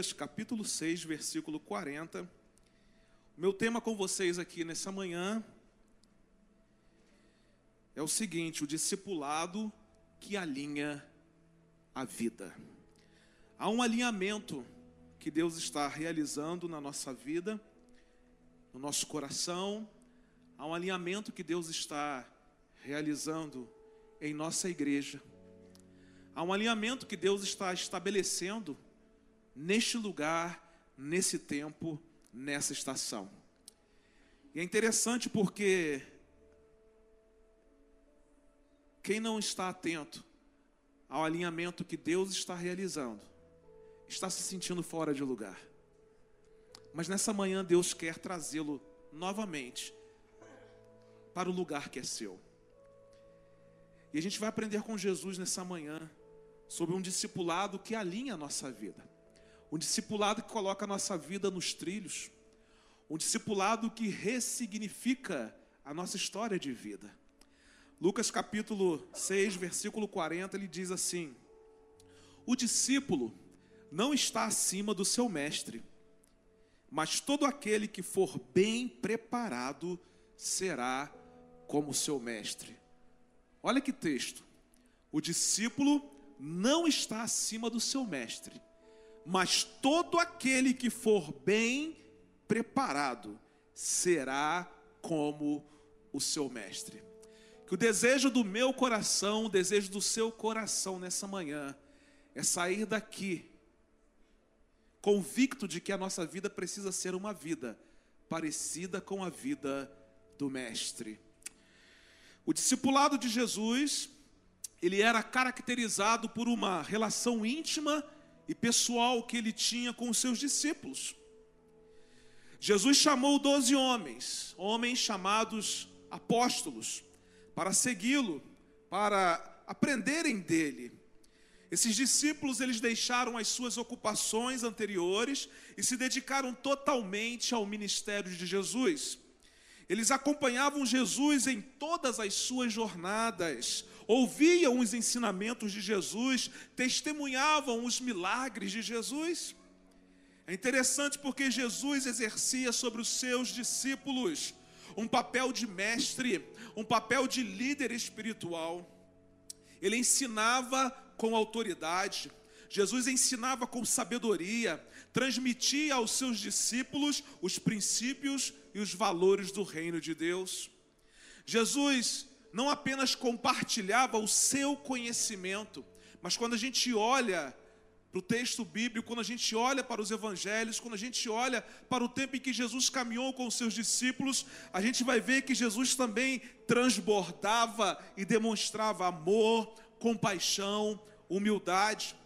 Lucas, capítulo 6, versículo 40. O meu tema com vocês aqui nessa manhã é o seguinte: o discipulado que alinha a vida. Há um alinhamento que Deus está realizando na nossa vida, no nosso coração, há um alinhamento que Deus está realizando em nossa igreja. Há um alinhamento que Deus está estabelecendo neste lugar, nesse tempo, nessa estação. E é interessante porque quem não está atento ao alinhamento que Deus está realizando, está se sentindo fora de lugar. Mas nessa manhã Deus quer trazê-lo novamente para o lugar que é seu. E a gente vai aprender com Jesus nessa manhã sobre um discipulado que alinha a nossa vida. Um discipulado que coloca a nossa vida nos trilhos. Um discipulado que ressignifica a nossa história de vida. Lucas capítulo 6, versículo 40, ele diz assim: O discípulo não está acima do seu mestre, mas todo aquele que for bem preparado será como seu mestre. Olha que texto. O discípulo não está acima do seu mestre, mas todo aquele que for bem preparado será como o seu mestre. Que o desejo do meu coração, o desejo do seu coração nessa manhã, é sair daqui convicto de que a nossa vida precisa ser uma vida parecida com a vida do Mestre. O discipulado de Jesus, ele era caracterizado por uma relação íntima e pessoal que ele tinha com os seus discípulos. Jesus chamou doze homens, homens chamados apóstolos, para segui-lo, para aprenderem dele. Esses discípulos eles deixaram as suas ocupações anteriores e se dedicaram totalmente ao ministério de Jesus. Eles acompanhavam Jesus em todas as suas jornadas, ouviam os ensinamentos de Jesus, testemunhavam os milagres de Jesus. É interessante porque Jesus exercia sobre os seus discípulos um papel de mestre, um papel de líder espiritual. Ele ensinava com autoridade, Jesus ensinava com sabedoria, transmitia aos seus discípulos os princípios e os valores do reino de Deus. Jesus não apenas compartilhava o seu conhecimento, mas quando a gente olha para o texto bíblico, quando a gente olha para os evangelhos, quando a gente olha para o tempo em que Jesus caminhou com os seus discípulos, a gente vai ver que Jesus também transbordava e demonstrava amor, compaixão, humildade.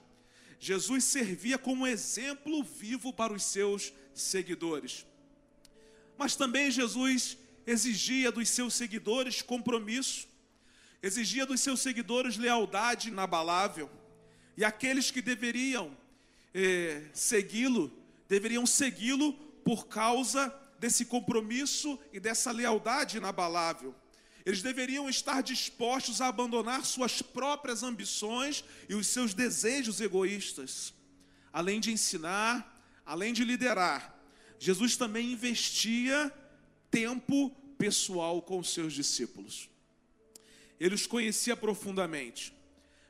Jesus servia como exemplo vivo para os seus seguidores. Mas também Jesus exigia dos seus seguidores compromisso, exigia dos seus seguidores lealdade inabalável. E aqueles que deveriam eh, segui-lo, deveriam segui-lo por causa desse compromisso e dessa lealdade inabalável. Eles deveriam estar dispostos a abandonar suas próprias ambições e os seus desejos egoístas. Além de ensinar, além de liderar, Jesus também investia tempo pessoal com os seus discípulos. Ele os conhecia profundamente.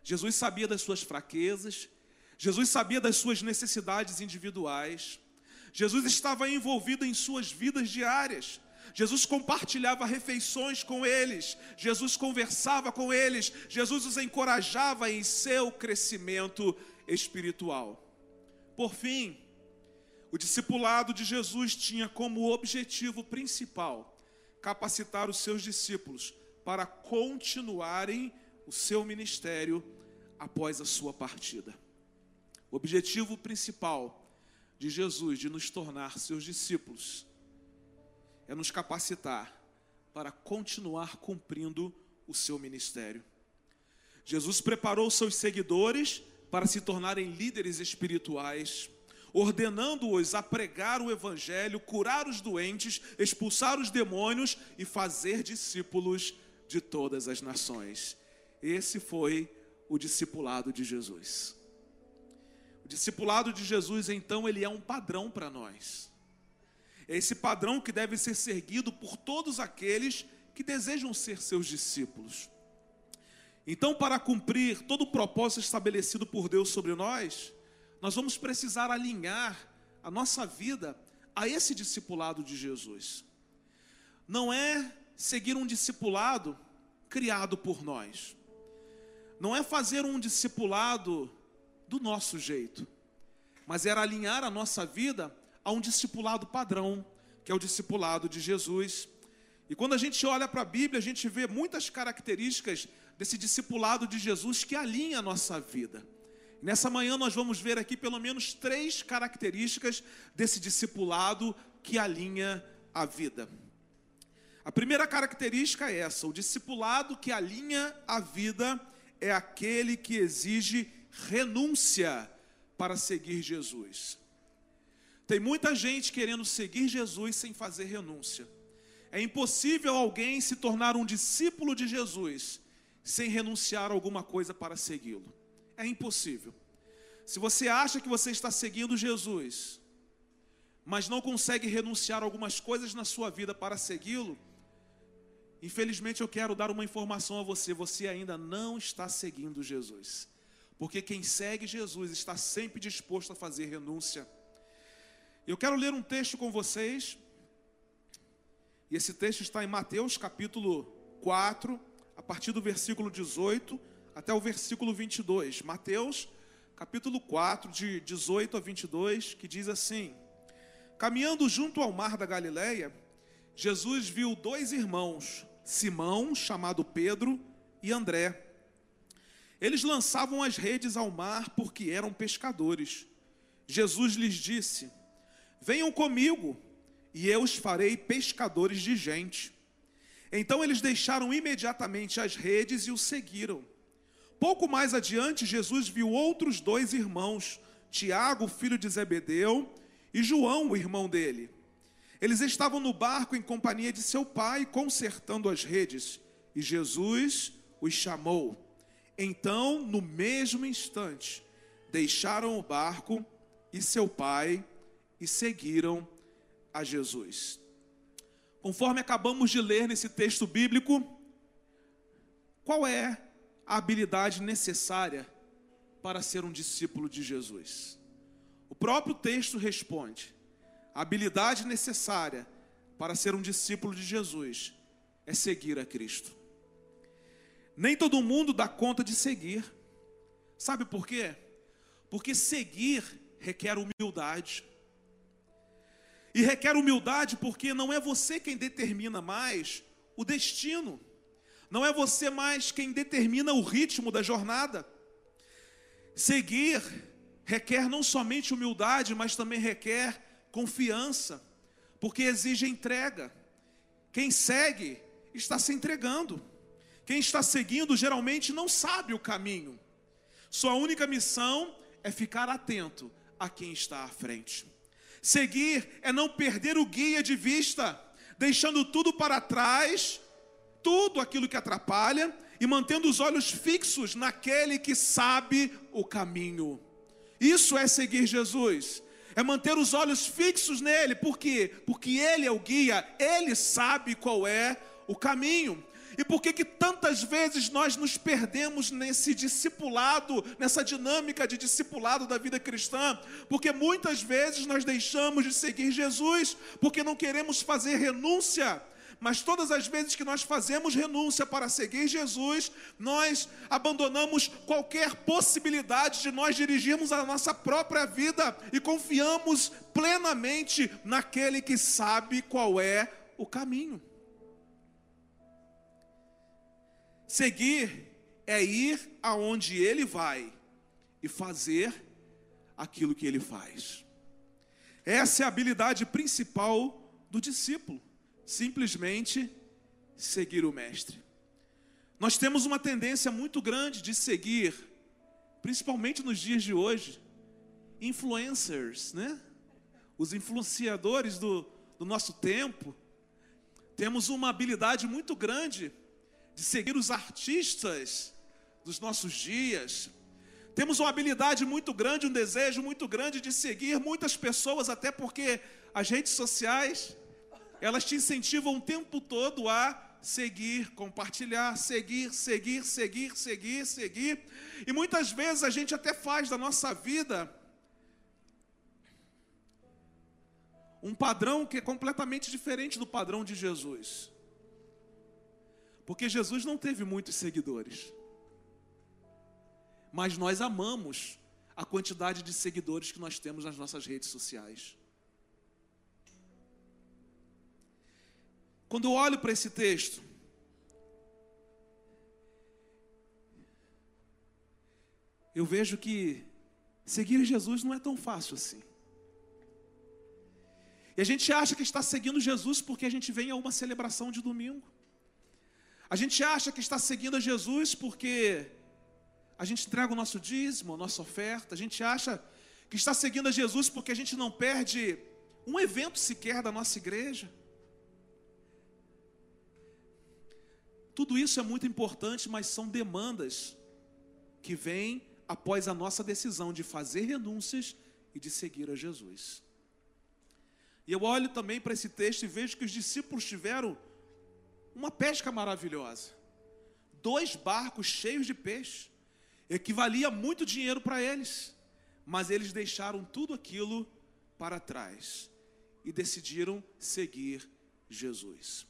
Jesus sabia das suas fraquezas, Jesus sabia das suas necessidades individuais. Jesus estava envolvido em suas vidas diárias. Jesus compartilhava refeições com eles, Jesus conversava com eles, Jesus os encorajava em seu crescimento espiritual. Por fim, o discipulado de Jesus tinha como objetivo principal capacitar os seus discípulos para continuarem o seu ministério após a sua partida. O objetivo principal de Jesus de nos tornar seus discípulos é nos capacitar para continuar cumprindo o seu ministério. Jesus preparou seus seguidores para se tornarem líderes espirituais, ordenando-os a pregar o evangelho, curar os doentes, expulsar os demônios e fazer discípulos de todas as nações. Esse foi o discipulado de Jesus. O discipulado de Jesus, então, ele é um padrão para nós. É esse padrão que deve ser seguido por todos aqueles que desejam ser seus discípulos. Então, para cumprir todo o propósito estabelecido por Deus sobre nós, nós vamos precisar alinhar a nossa vida a esse discipulado de Jesus. Não é seguir um discipulado criado por nós. Não é fazer um discipulado do nosso jeito, mas era alinhar a nossa vida a um discipulado padrão, que é o discipulado de Jesus. E quando a gente olha para a Bíblia, a gente vê muitas características desse discipulado de Jesus que alinha a nossa vida. Nessa manhã nós vamos ver aqui pelo menos três características desse discipulado que alinha a vida. A primeira característica é essa: o discipulado que alinha a vida é aquele que exige renúncia para seguir Jesus. Tem muita gente querendo seguir Jesus sem fazer renúncia. É impossível alguém se tornar um discípulo de Jesus sem renunciar a alguma coisa para segui-lo. É impossível. Se você acha que você está seguindo Jesus, mas não consegue renunciar algumas coisas na sua vida para segui-lo, infelizmente eu quero dar uma informação a você: você ainda não está seguindo Jesus. Porque quem segue Jesus está sempre disposto a fazer renúncia. Eu quero ler um texto com vocês. E esse texto está em Mateus capítulo 4, a partir do versículo 18 até o versículo 22. Mateus capítulo 4, de 18 a 22, que diz assim: Caminhando junto ao mar da Galileia, Jesus viu dois irmãos, Simão, chamado Pedro, e André. Eles lançavam as redes ao mar porque eram pescadores. Jesus lhes disse: Venham comigo, e eu os farei pescadores de gente. Então eles deixaram imediatamente as redes e o seguiram. Pouco mais adiante, Jesus viu outros dois irmãos, Tiago, filho de Zebedeu, e João, o irmão dele. Eles estavam no barco em companhia de seu pai, consertando as redes, e Jesus os chamou. Então, no mesmo instante, deixaram o barco e seu pai e seguiram a Jesus. Conforme acabamos de ler nesse texto bíblico, qual é a habilidade necessária para ser um discípulo de Jesus? O próprio texto responde: a habilidade necessária para ser um discípulo de Jesus é seguir a Cristo. Nem todo mundo dá conta de seguir. Sabe por quê? Porque seguir requer humildade. E requer humildade porque não é você quem determina mais o destino. Não é você mais quem determina o ritmo da jornada. Seguir requer não somente humildade, mas também requer confiança, porque exige entrega. Quem segue está se entregando. Quem está seguindo geralmente não sabe o caminho. Sua única missão é ficar atento a quem está à frente. Seguir é não perder o guia de vista, deixando tudo para trás, tudo aquilo que atrapalha, e mantendo os olhos fixos naquele que sabe o caminho. Isso é seguir Jesus. É manter os olhos fixos nele, por quê? Porque ele é o guia, ele sabe qual é o caminho. E por que que tantas vezes nós nos perdemos nesse discipulado, nessa dinâmica de discipulado da vida cristã? Porque muitas vezes nós deixamos de seguir Jesus porque não queremos fazer renúncia. Mas todas as vezes que nós fazemos renúncia para seguir Jesus, nós abandonamos qualquer possibilidade de nós dirigirmos a nossa própria vida e confiamos plenamente naquele que sabe qual é o caminho. Seguir é ir aonde ele vai e fazer aquilo que ele faz. Essa é a habilidade principal do discípulo, simplesmente seguir o mestre. Nós temos uma tendência muito grande de seguir, principalmente nos dias de hoje, influencers, né? Os influenciadores do, do nosso tempo. Temos uma habilidade muito grande de seguir os artistas dos nossos dias. Temos uma habilidade muito grande, um desejo muito grande de seguir muitas pessoas, até porque as redes sociais, elas te incentivam o tempo todo a seguir, compartilhar, seguir, seguir, seguir, seguir, seguir. E muitas vezes a gente até faz da nossa vida um padrão que é completamente diferente do padrão de Jesus. Porque Jesus não teve muitos seguidores. Mas nós amamos a quantidade de seguidores que nós temos nas nossas redes sociais. Quando olho para esse texto, eu vejo que seguir Jesus não é tão fácil assim. E a gente acha que está seguindo Jesus porque a gente vem a uma celebração de domingo. A gente acha que está seguindo a Jesus porque a gente entrega o nosso dízimo, a nossa oferta. A gente acha que está seguindo a Jesus porque a gente não perde um evento sequer da nossa igreja. Tudo isso é muito importante, mas são demandas que vêm após a nossa decisão de fazer renúncias e de seguir a Jesus. E eu olho também para esse texto e vejo que os discípulos tiveram uma pesca maravilhosa. Dois barcos cheios de peixe. Equivalia muito dinheiro para eles. Mas eles deixaram tudo aquilo para trás e decidiram seguir Jesus.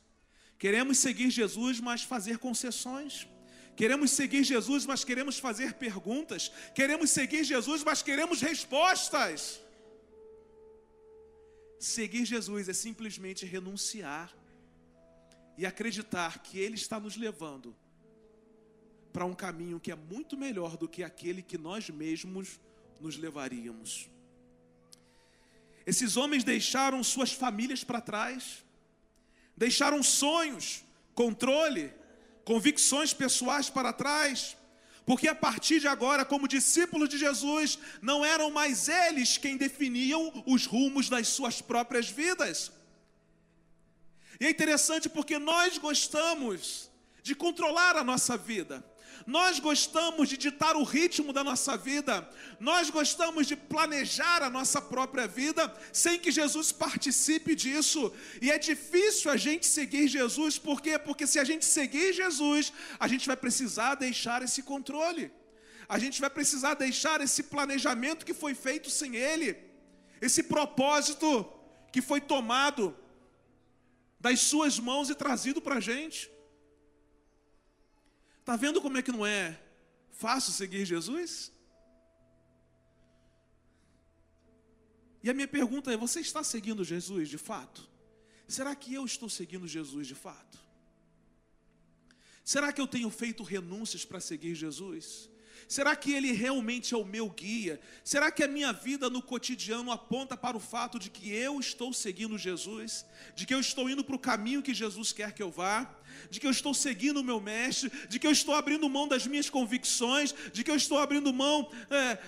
Queremos seguir Jesus, mas fazer concessões. Queremos seguir Jesus, mas queremos fazer perguntas. Queremos seguir Jesus, mas queremos respostas. Seguir Jesus é simplesmente renunciar e acreditar que Ele está nos levando para um caminho que é muito melhor do que aquele que nós mesmos nos levaríamos. Esses homens deixaram suas famílias para trás, deixaram sonhos, controle, convicções pessoais para trás, porque a partir de agora, como discípulos de Jesus, não eram mais eles quem definiam os rumos das suas próprias vidas. E é interessante porque nós gostamos de controlar a nossa vida. Nós gostamos de ditar o ritmo da nossa vida, nós gostamos de planejar a nossa própria vida sem que Jesus participe disso. E é difícil a gente seguir Jesus, por quê? Porque se a gente seguir Jesus, a gente vai precisar deixar esse controle, a gente vai precisar deixar esse planejamento que foi feito sem Ele, esse propósito que foi tomado das Suas mãos e trazido para a gente. Está vendo como é que não é fácil seguir Jesus? E a minha pergunta é: você está seguindo Jesus de fato? Será que eu estou seguindo Jesus de fato? Será que eu tenho feito renúncias para seguir Jesus? Será que Ele realmente é o meu guia? Será que a minha vida no cotidiano aponta para o fato de que eu estou seguindo Jesus? De que eu estou indo para o caminho que Jesus quer que eu vá? De que eu estou seguindo o meu mestre? De que eu estou abrindo mão das minhas convicções? De que eu estou abrindo mão é,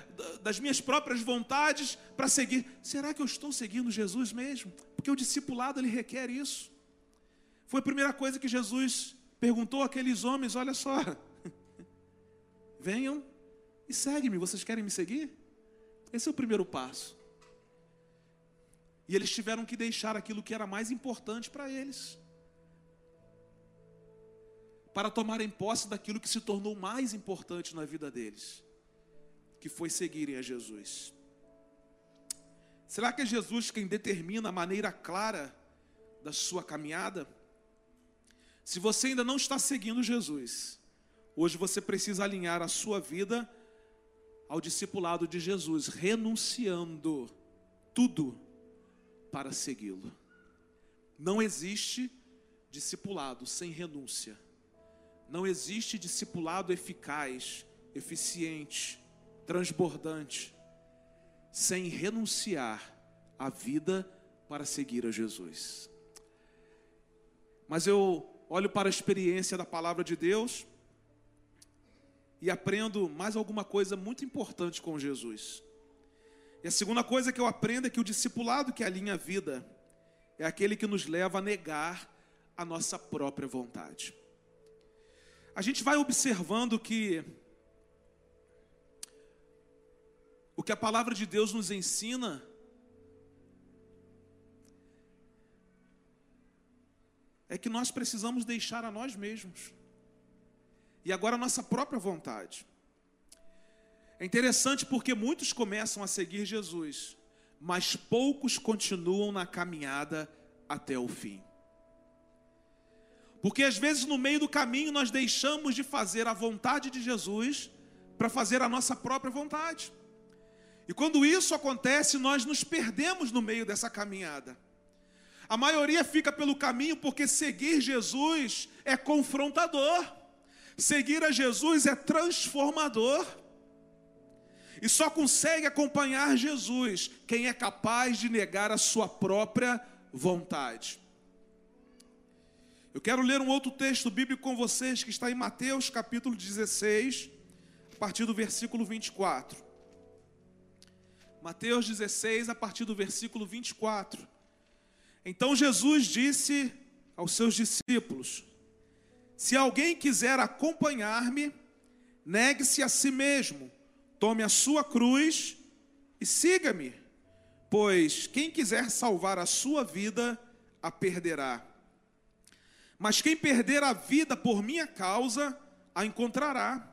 das minhas próprias vontades para seguir? Será que eu estou seguindo Jesus mesmo? Porque o discipulado ele requer isso. Foi a primeira coisa que Jesus perguntou àqueles homens: olha só Venham e seguem-me. Vocês querem me seguir? Esse é o primeiro passo. E eles tiveram que deixar aquilo que era mais importante para eles, para tomarem posse daquilo que se tornou mais importante na vida deles, que foi seguirem a Jesus. Será que é Jesus quem determina a maneira clara da sua caminhada? Se você ainda não está seguindo Jesus, Hoje você precisa alinhar a sua vida ao discipulado de Jesus, renunciando tudo para segui-lo. Não existe discipulado sem renúncia. Não existe discipulado eficaz, eficiente, transbordante, sem renunciar à vida para seguir a Jesus. Mas eu olho para a experiência da palavra de Deus e aprendo mais alguma coisa muito importante com Jesus. E a segunda coisa que eu aprendo é que o discipulado que alinha a vida é aquele que nos leva a negar a nossa própria vontade. A gente vai observando que que a palavra de Deus nos ensina é que nós precisamos deixar a nós mesmos. E agora a nossa própria vontade. É interessante porque muitos começam a seguir Jesus, mas poucos continuam na caminhada até o fim. Porque às vezes no meio do caminho nós deixamos de fazer a vontade de Jesus para fazer a nossa própria vontade. E quando isso acontece, nós nos perdemos no meio dessa caminhada. A maioria fica pelo caminho porque seguir Jesus é confrontador. Seguir a Jesus é transformador. E só consegue acompanhar Jesus quem é capaz de negar a sua própria vontade. Eu quero ler um outro texto bíblico com vocês que está em Mateus capítulo 16, a partir do versículo 24. Mateus 16, a partir do versículo 24. Então Jesus disse aos seus discípulos: Se alguém quiser acompanhar-me, negue-se a si mesmo, tome a sua cruz e siga-me. Pois quem quiser salvar a sua vida, a perderá. Mas quem perder a vida por minha causa, a encontrará.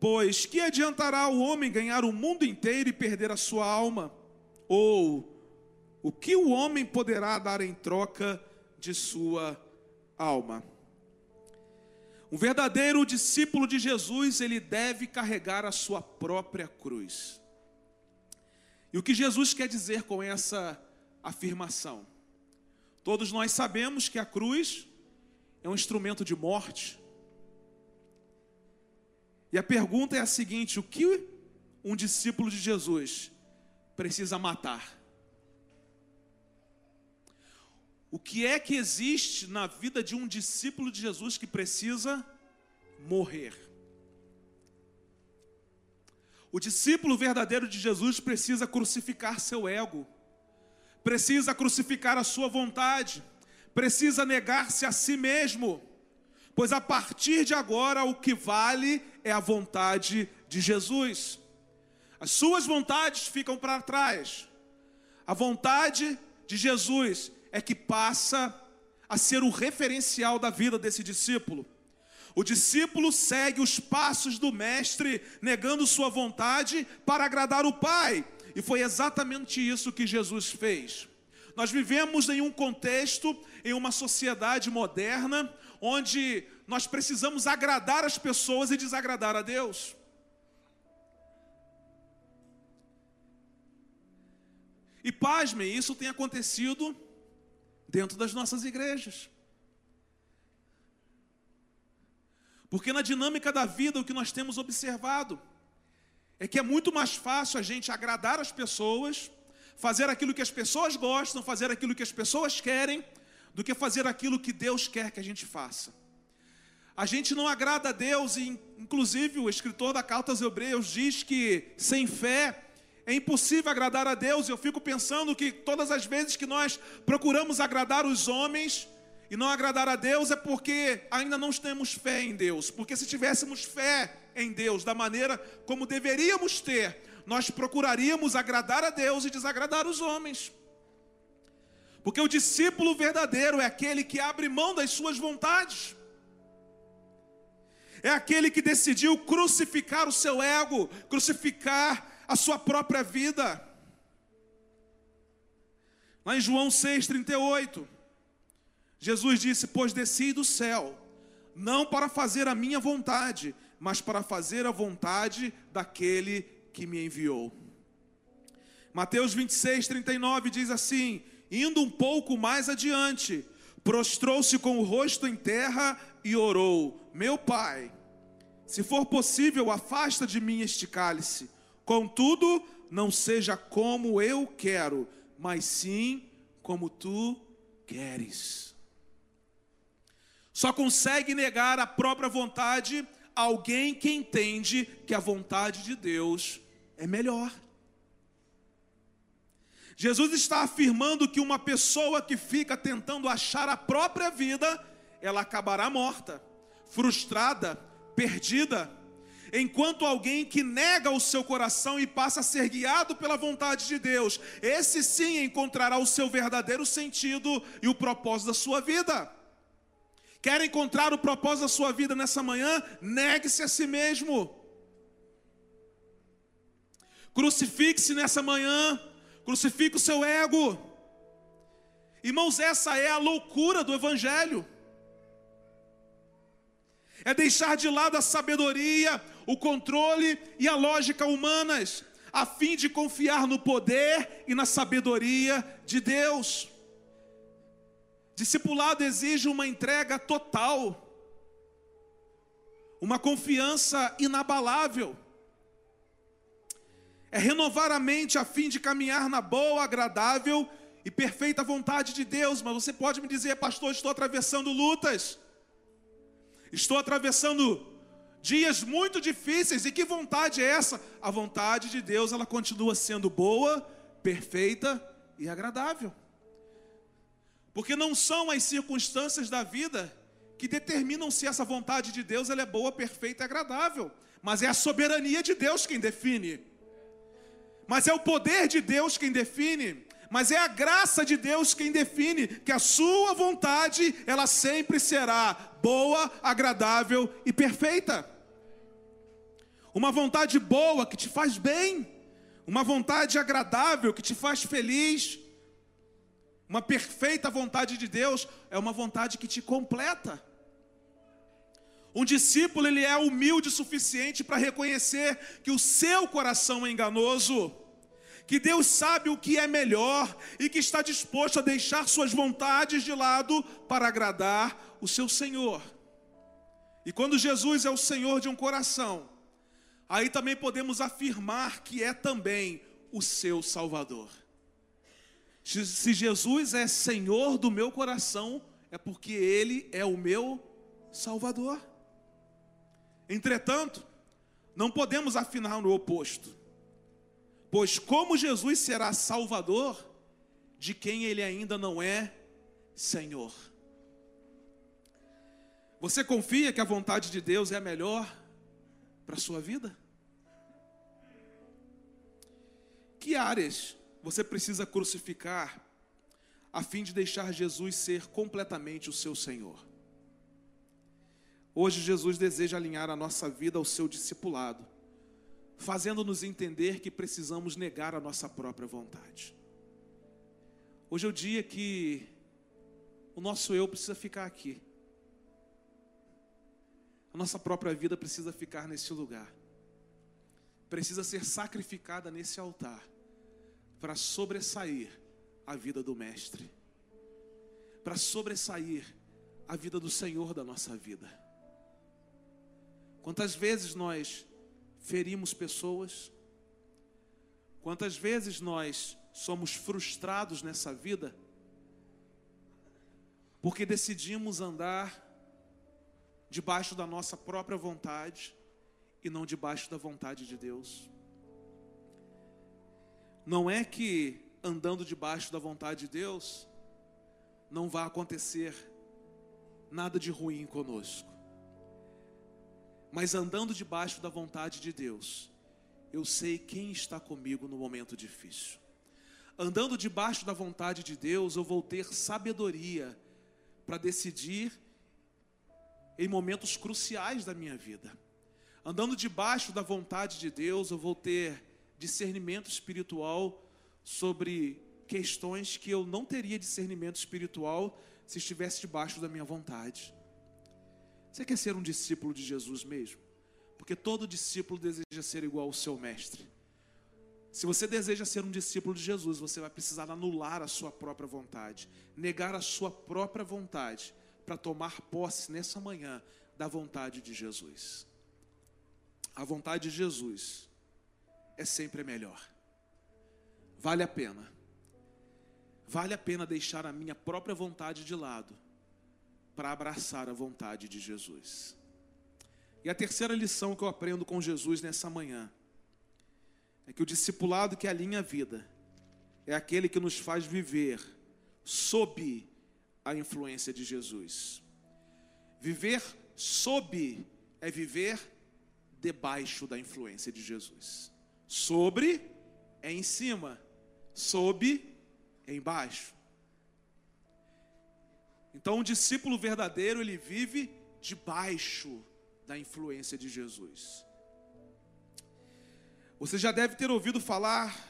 Pois que adiantará o homem ganhar o mundo inteiro e perder a sua alma? Ou o que o homem poderá dar em troca de sua alma? Um verdadeiro discípulo de Jesus, ele deve carregar a sua própria cruz. E o que Jesus quer dizer com essa afirmação? Todos nós sabemos que a cruz é um instrumento de morte. E a pergunta é a seguinte: o que um discípulo de Jesus precisa matar? O que é que existe na vida de um discípulo de Jesus que precisa morrer? O discípulo verdadeiro de Jesus precisa crucificar seu ego, precisa crucificar a sua vontade, precisa negar-se a si mesmo, pois a partir de agora o que vale é a vontade de Jesus. As suas vontades ficam para trás, a vontade de Jesus é que passa a ser o referencial da vida desse discípulo. O discípulo segue os passos do mestre, negando sua vontade para agradar o Pai. E foi exatamente isso que Jesus fez. Nós vivemos em um contexto, em uma sociedade moderna, onde nós precisamos agradar as pessoas e desagradar a Deus. E pasmem, isso tem acontecido dentro das nossas igrejas. Porque na dinâmica da vida, o que nós temos observado é que é muito mais fácil a gente agradar as pessoas, fazer aquilo que as pessoas gostam, fazer aquilo que as pessoas querem, do que fazer aquilo que Deus quer que a gente faça. A gente não agrada a Deus, e inclusive o escritor da carta aos Hebreus diz que sem fé é impossível agradar a Deus. Eu fico pensando que todas as vezes que nós procuramos agradar os homens e não agradar a Deus é porque ainda não temos fé em Deus. Porque se tivéssemos fé em Deus da maneira como deveríamos ter, nós procuraríamos agradar a Deus e desagradar os homens. Porque o discípulo verdadeiro é aquele que abre mão das suas vontades. É aquele que decidiu crucificar o seu ego, crucificar a sua própria vida. Lá em João 6,38, Jesus disse: Pois desci do céu, não para fazer a minha vontade, mas para fazer a vontade daquele que me enviou. Mateus 26, 39 diz assim: Indo um pouco mais adiante, prostrou-se com o rosto em terra e orou: Meu pai, se for possível, afasta de mim este cálice. Contudo, não seja como eu quero, mas sim como tu queres. Só consegue negar a própria vontade alguém que entende que a vontade de Deus é melhor. Jesus está afirmando que uma pessoa que fica tentando achar a própria vida, ela acabará morta, frustrada, perdida enquanto alguém que nega o seu coração e passa a ser guiado pela vontade de Deus. Esse sim encontrará o seu verdadeiro sentido e o propósito da sua vida. Quer encontrar o propósito da sua vida nessa manhã? Negue-se a si mesmo. Crucifique-se nessa manhã, crucifique o seu ego. Irmãos, essa é a loucura do Evangelho. É deixar de lado a sabedoria, o controle e a lógica humanas, a fim de confiar no poder e na sabedoria de Deus. Discipulado exige uma entrega total, uma confiança inabalável. É renovar a mente a fim de caminhar na boa, agradável e perfeita vontade de Deus. Mas você pode me dizer, pastor, estou atravessando lutas, estou atravessando dias muito difíceis, e que vontade é essa? A vontade de Deus, ela continua sendo boa, perfeita e agradável. Porque não são as circunstâncias da vida que determinam se essa vontade de Deus ela é boa, perfeita e agradável, mas é a soberania de Deus quem define. Mas é o poder de Deus quem define, mas é a graça de Deus quem define que a sua vontade, ela sempre será boa, agradável e perfeita uma vontade boa que te faz bem, uma vontade agradável que te faz feliz, uma perfeita vontade de Deus é uma vontade que te completa. Um discípulo ele é humilde o suficiente para reconhecer que o seu coração é enganoso, que Deus sabe o que é melhor e que está disposto a deixar suas vontades de lado para agradar o seu Senhor. E quando Jesus é o Senhor de um coração, aí também podemos afirmar que é também o seu Salvador. Se Jesus é Senhor do meu coração, é porque Ele é o meu Salvador. Entretanto, não podemos afinar no oposto, pois como Jesus será Salvador de quem Ele ainda não é Senhor? Você confia que a vontade de Deus é a melhor para a sua vida? Que áreas você precisa crucificar a fim de deixar Jesus ser completamente o seu Senhor? Hoje Jesus deseja alinhar a nossa vida ao seu discipulado, fazendo-nos entender que precisamos negar a nossa própria vontade. Hoje é o dia que o nosso eu precisa ficar aqui. A nossa própria vida precisa ficar nesse lugar. Precisa ser sacrificada nesse altar para sobressair a vida do Mestre, para sobressair a vida do Senhor da nossa vida. Quantas vezes nós ferimos pessoas, quantas vezes nós somos frustrados nessa vida, porque decidimos andar debaixo da nossa própria vontade e não debaixo da vontade de Deus. Não é que andando debaixo da vontade de Deus não vai acontecer nada de ruim conosco. Mas andando debaixo da vontade de Deus, eu sei quem está comigo no momento difícil. Andando debaixo da vontade de Deus, eu vou ter sabedoria para decidir em momentos cruciais da minha vida. Andando debaixo da vontade de Deus, eu vou ter discernimento espiritual sobre questões que eu não teria discernimento espiritual se estivesse debaixo da minha vontade. Você quer ser um discípulo de Jesus mesmo? Porque todo discípulo deseja ser igual ao seu mestre. Se você deseja ser um discípulo de Jesus, você vai precisar anular a sua própria vontade, negar a sua própria vontade, para tomar posse nessa manhã da vontade de Jesus. A vontade de Jesus é sempre melhor. Vale a pena. Vale a pena deixar a minha própria vontade de lado para abraçar a vontade de Jesus. E a terceira lição que eu aprendo com Jesus nessa manhã é que o discipulado que alinha a vida é aquele que nos faz viver sob a influência de Jesus. Viver sob é viver debaixo da influência de Jesus. Sobre é em cima, sob é embaixo. Então, um discípulo verdadeiro, ele vive debaixo da influência de Jesus. Você já deve ter ouvido falar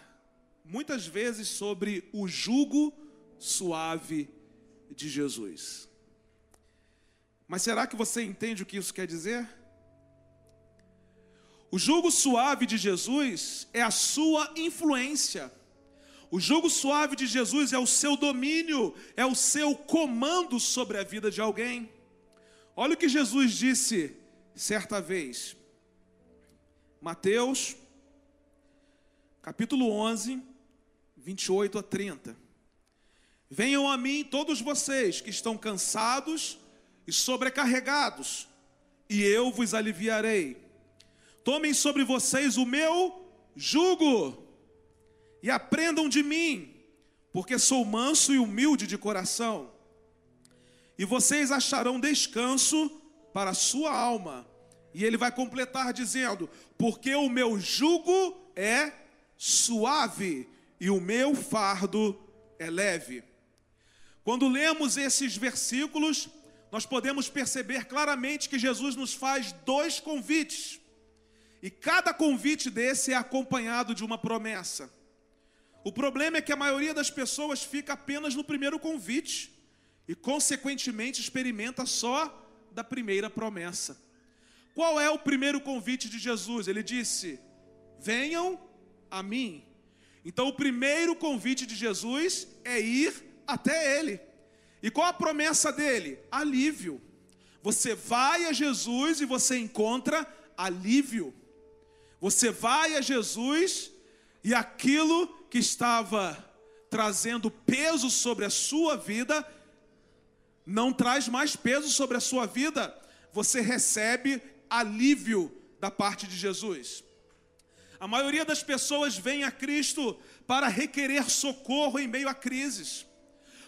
muitas vezes sobre o jugo suave de Jesus. Mas será que você entende o que isso quer dizer? O jugo suave de Jesus é a sua influência. O jugo suave de Jesus é o seu domínio, é o seu comando sobre a vida de alguém. Olha o que Jesus disse certa vez. Mateus, capítulo 11, 28 a 30. Venham a mim todos vocês que estão cansados e sobrecarregados, e eu vos aliviarei. Tomem sobre vocês o meu jugo e aprendam de mim, porque sou manso e humilde de coração. E vocês acharão descanso para a sua alma. E ele vai completar dizendo: Porque o meu jugo é suave e o meu fardo é leve. Quando lemos esses versículos, nós podemos perceber claramente que Jesus nos faz dois convites. E cada convite desse é acompanhado de uma promessa. O problema é que a maioria das pessoas fica apenas no primeiro convite e, consequentemente, experimenta só da primeira promessa. Qual é o primeiro convite de Jesus? Ele disse: Venham a mim. Então, o primeiro convite de Jesus é ir até Ele. E qual a promessa dele? Alívio. Você vai a Jesus e você encontra alívio. Você vai a Jesus e aquilo que estava trazendo peso sobre a sua vida não traz mais peso sobre a sua vida. Você recebe alívio da parte de Jesus. A maioria das pessoas vem a Cristo para requerer socorro em meio a crises.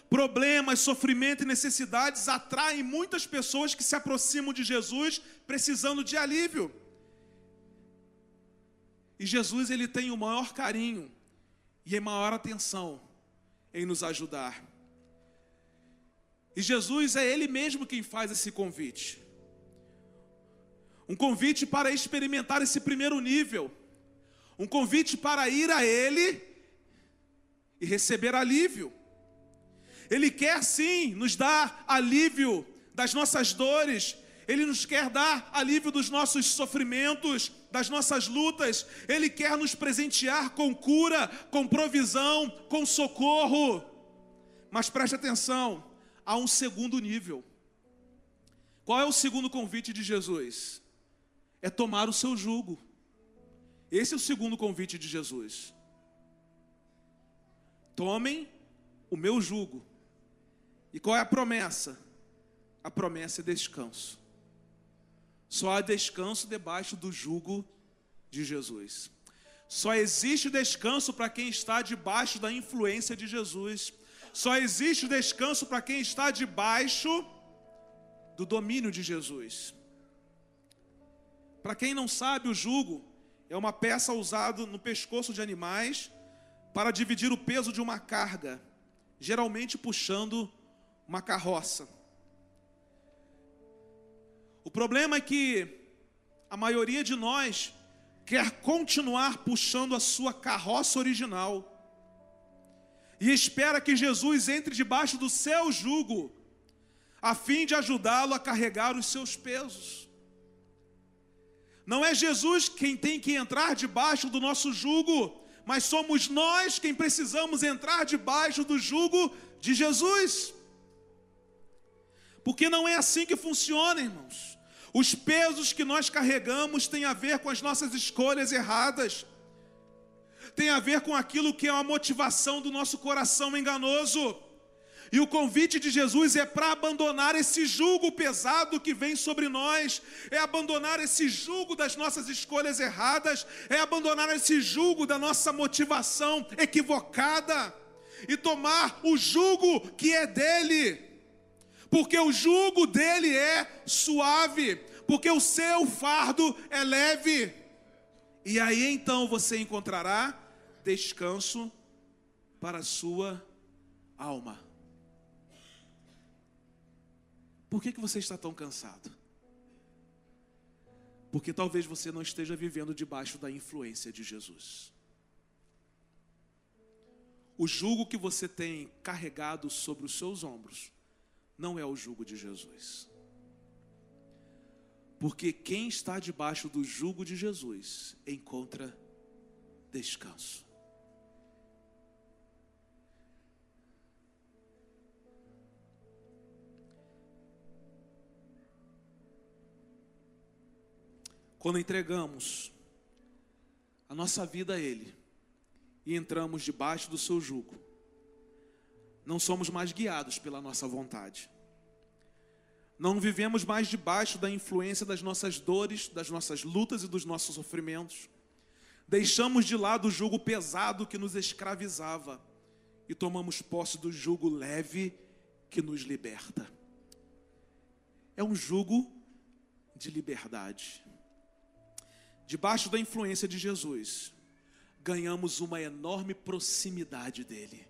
Problemas, sofrimento e necessidades atraem muitas pessoas que se aproximam de Jesus precisando de alívio. E Jesus ele tem o maior carinho e a maior atenção em nos ajudar. E Jesus é ele mesmo quem faz esse convite. Um convite para experimentar esse primeiro nível um convite para ir a Ele e receber alívio. Ele quer sim nos dar alívio das nossas dores, Ele nos quer dar alívio dos nossos sofrimentos, das nossas lutas, Ele quer nos presentear com cura, com provisão, com socorro. Mas preste atenção, há um segundo nível. Qual é o segundo convite de Jesus? É tomar o seu jugo. Esse é o segundo convite de Jesus. Tomem o meu jugo. E qual é a promessa? A promessa é descanso. Só há descanso debaixo do jugo de Jesus. Só existe descanso para quem está debaixo da influência de Jesus. Só existe descanso para quem está debaixo do domínio de Jesus. Para quem não sabe, o jugo é uma peça usada no pescoço de animais para dividir o peso de uma carga, geralmente puxando uma carroça. O problema é que a maioria de nós quer continuar puxando a sua carroça original e espera que Jesus entre debaixo do seu jugo, a fim de ajudá-lo a carregar os seus pesos. Não é Jesus quem tem que entrar debaixo do nosso jugo, mas somos nós quem precisamos entrar debaixo do jugo de Jesus. Porque não é assim que funciona, irmãos. Os pesos que nós carregamos têm a ver com as nossas escolhas erradas, tem a ver com aquilo que é a motivação do nosso coração enganoso. E o convite de Jesus é para abandonar esse jugo pesado que vem sobre nós, é abandonar esse jugo das nossas escolhas erradas, é abandonar esse jugo da nossa motivação equivocada e tomar o jugo que é dele, porque o jugo dele é suave, porque o seu fardo é leve. E aí então você encontrará descanso para a sua alma. Por que, que você está tão cansado? Porque talvez você não esteja vivendo debaixo da influência de Jesus. O jugo que você tem carregado sobre os seus ombros não é o jugo de Jesus. Porque quem está debaixo do jugo de Jesus encontra descanso. Quando entregamos a nossa vida a Ele e entramos debaixo do seu jugo, não somos mais guiados pela nossa vontade. Não vivemos mais debaixo da influência das nossas dores, das nossas lutas e dos nossos sofrimentos. Deixamos de lado o jugo pesado que nos escravizava e tomamos posse do jugo leve que nos liberta. É um jugo de liberdade. Debaixo da influência de Jesus, ganhamos uma enorme proximidade dele.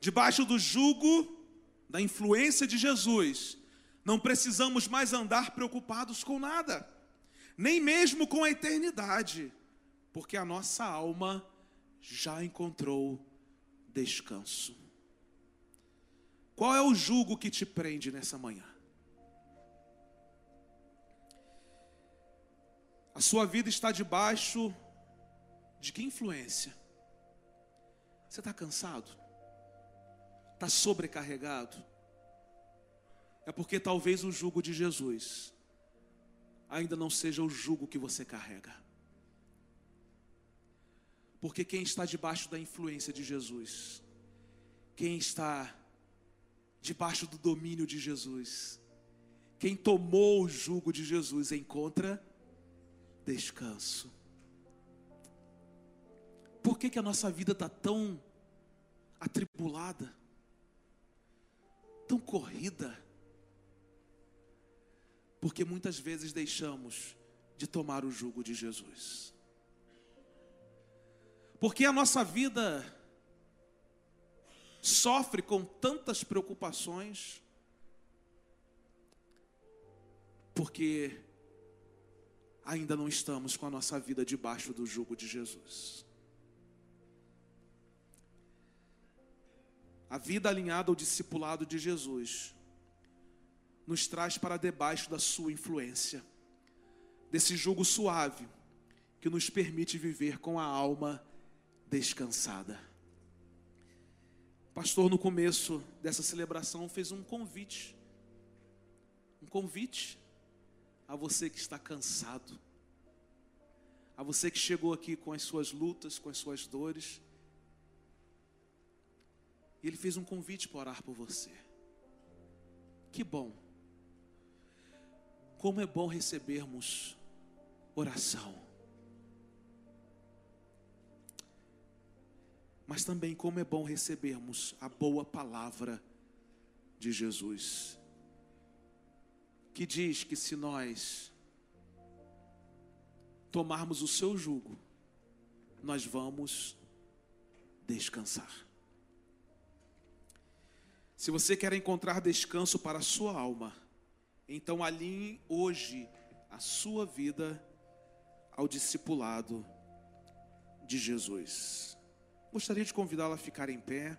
Debaixo do jugo da influência de Jesus, não precisamos mais andar preocupados com nada, nem mesmo com a eternidade, porque a nossa alma já encontrou descanso. Qual é o jugo que te prende nessa manhã? A sua vida está debaixo de que influência? Você está cansado? Está sobrecarregado? é porque talvez o jugo de Jesus ainda não seja o jugo que você carrega. Porque quem está debaixo da influência de Jesus, quem está debaixo do domínio de Jesus, quem tomou o jugo de Jesus encontra descanso. Por que, que a nossa vida está tão atribulada, tão corrida? Porque muitas vezes deixamos de tomar o jugo de Jesus. Porque a nossa vida sofre com tantas preocupações, porque ainda não estamos com a nossa vida debaixo do jugo de Jesus. A vida alinhada ao discipulado de Jesus nos traz para debaixo da sua influência, desse jugo suave que nos permite viver com a alma descansada. Pastor, no começo dessa celebração, fez um convite. Um convite a você que está cansado, a você que chegou aqui com as suas lutas, com as suas dores. E ele fez um convite para orar por você. Que bom como é bom recebermos oração. Mas também como é bom recebermos a boa palavra de Jesus, que diz que se nós tomarmos o seu jugo, nós vamos descansar. Se você quer encontrar descanso para a sua alma, então alinhe hoje a sua vida ao discipulado de Jesus. Gostaria de convidá-la a ficar em pé.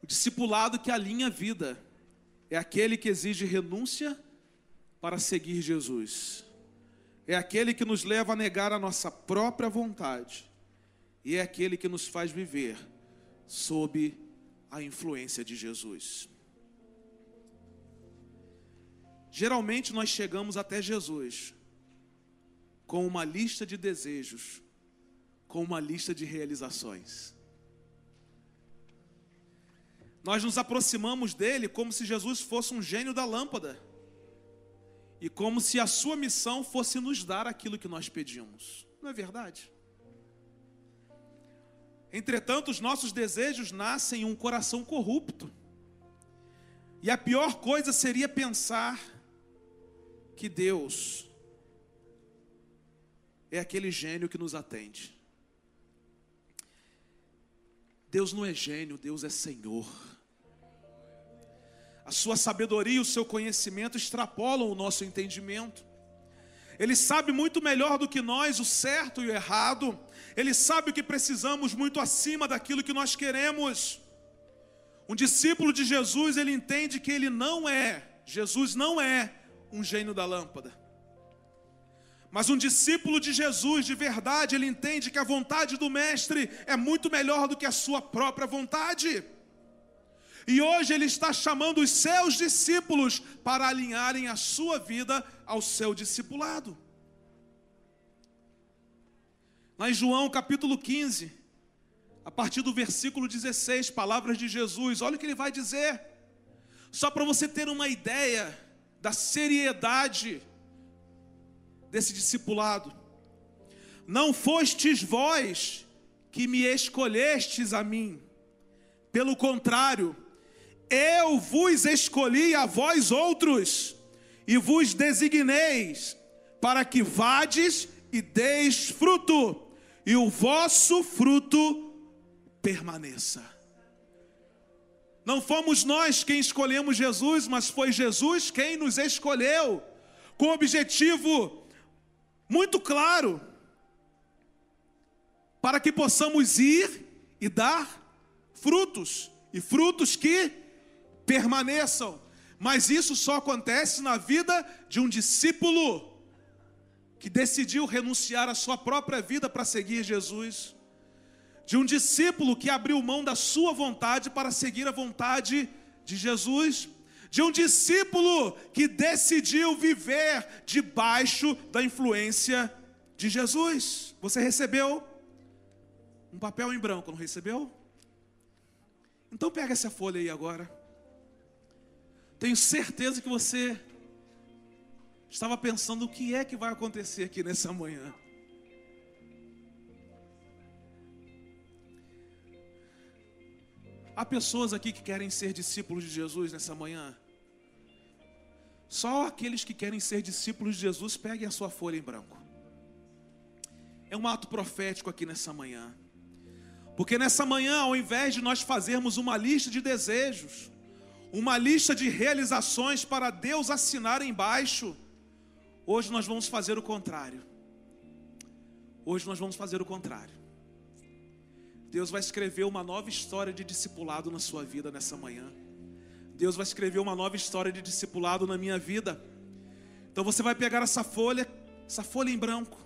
O discipulado que alinha a vida é aquele que exige renúncia para seguir Jesus. É aquele que nos leva a negar a nossa própria vontade. E é aquele que nos faz viver sob a influência de Jesus. Geralmente nós chegamos até Jesus com uma lista de desejos, com uma lista de realizações. Nós nos aproximamos dele como se Jesus fosse um gênio da lâmpada e como se a sua missão fosse nos dar aquilo que nós pedimos. Não é verdade? Entretanto, os nossos desejos nascem em um coração corrupto. E a pior coisa seria pensar que Deus é aquele gênio que nos atende. Deus não é gênio, Deus é Senhor. A sua sabedoria e o seu conhecimento extrapolam o nosso entendimento. Ele sabe muito melhor do que nós o certo e o errado. Ele sabe o que precisamos muito acima daquilo que nós queremos. Um discípulo de Jesus, ele entende que ele não é, Jesus não é um gênio da lâmpada. Mas um discípulo de Jesus, de verdade, ele entende que a vontade do Mestre é muito melhor do que a sua própria vontade. E hoje ele está chamando os seus discípulos para alinharem a sua vida ao seu discipulado. Lá em João capítulo 15, a partir do versículo 16, palavras de Jesus, olha o que ele vai dizer. Só para você ter uma ideia da seriedade desse discipulado. Não fostes vós que me escolhestes a mim, pelo contrário, eu vos escolhi a vós outros e vos designeis para que vades e deis fruto, e o vosso fruto permaneça. Não fomos nós quem escolhemos Jesus, mas foi Jesus quem nos escolheu, com objetivo muito claro, para que possamos ir e dar frutos, e frutos que permaneçam. Mas isso só acontece na vida de um discípulo que decidiu renunciar à sua própria vida para seguir Jesus. De um discípulo que abriu mão da sua vontade para seguir a vontade de Jesus. De um discípulo que decidiu viver debaixo da influência de Jesus. Você recebeu um papel em branco, não recebeu? Então pega essa folha aí agora. Tenho certeza que você estava pensando o que é que vai acontecer aqui nessa manhã. Há pessoas aqui que querem ser discípulos de Jesus nessa manhã. Só aqueles que querem ser discípulos de Jesus peguem a sua folha em branco. É um ato profético aqui nessa manhã. Porque nessa manhã, ao invés de nós fazermos uma lista de desejos, uma lista de realizações para Deus assinar embaixo. Hoje nós vamos fazer o contrário. Hoje nós vamos fazer o contrário. Deus vai escrever uma nova história de discipulado na sua vida nessa manhã. Deus vai escrever uma nova história de discipulado na minha vida. Então você vai pegar essa folha, essa folha em branco.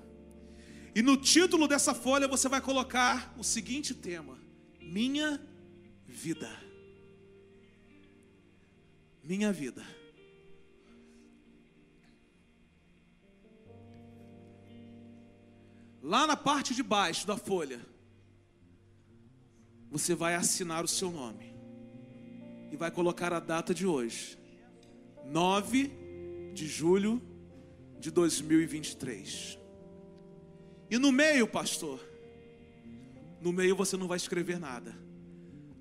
E no título dessa folha você vai colocar o seguinte tema: Minha vida minha vida. Lá na parte de baixo da folha, você vai assinar o seu nome e vai colocar a data de hoje, 9 de julho de 2023. E no meio, pastor, no meio você não vai escrever nada,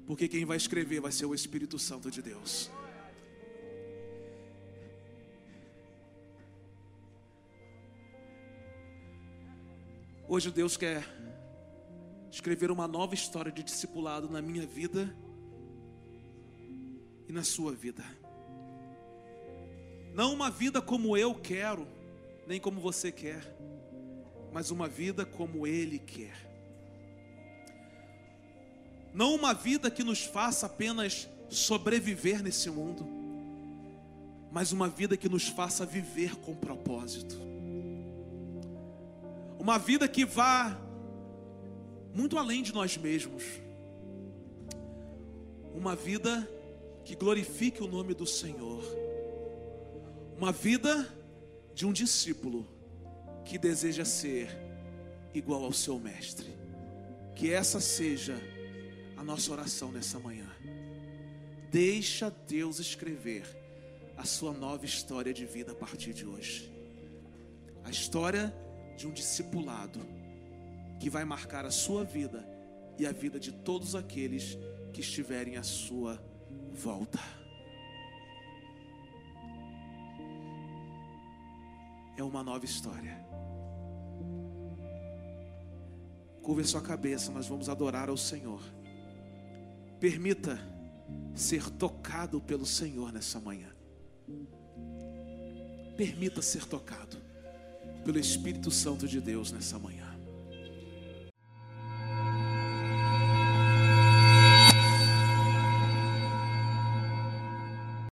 porque quem vai escrever vai ser o Espírito Santo de Deus. Hoje Deus quer escrever uma nova história de discipulado na minha vida e na sua vida. Não uma vida como eu quero, nem como você quer, mas uma vida como Ele quer. Não uma vida que nos faça apenas sobreviver nesse mundo, mas uma vida que nos faça viver com propósito uma vida que vá muito além de nós mesmos, uma vida que glorifique o nome do Senhor, uma vida de um discípulo que deseja ser igual ao seu Mestre. Que essa seja a nossa oração nessa manhã. Deixa Deus escrever a sua nova história de vida a partir de hoje. A história de um discipulado que vai marcar a sua vida e a vida de todos aqueles que estiverem à sua volta. É uma nova história. Curva sua cabeça, nós vamos adorar ao Senhor. Permita ser tocado pelo Senhor nessa manhã. Permita ser tocado pelo Espírito Santo de Deus nessa manhã.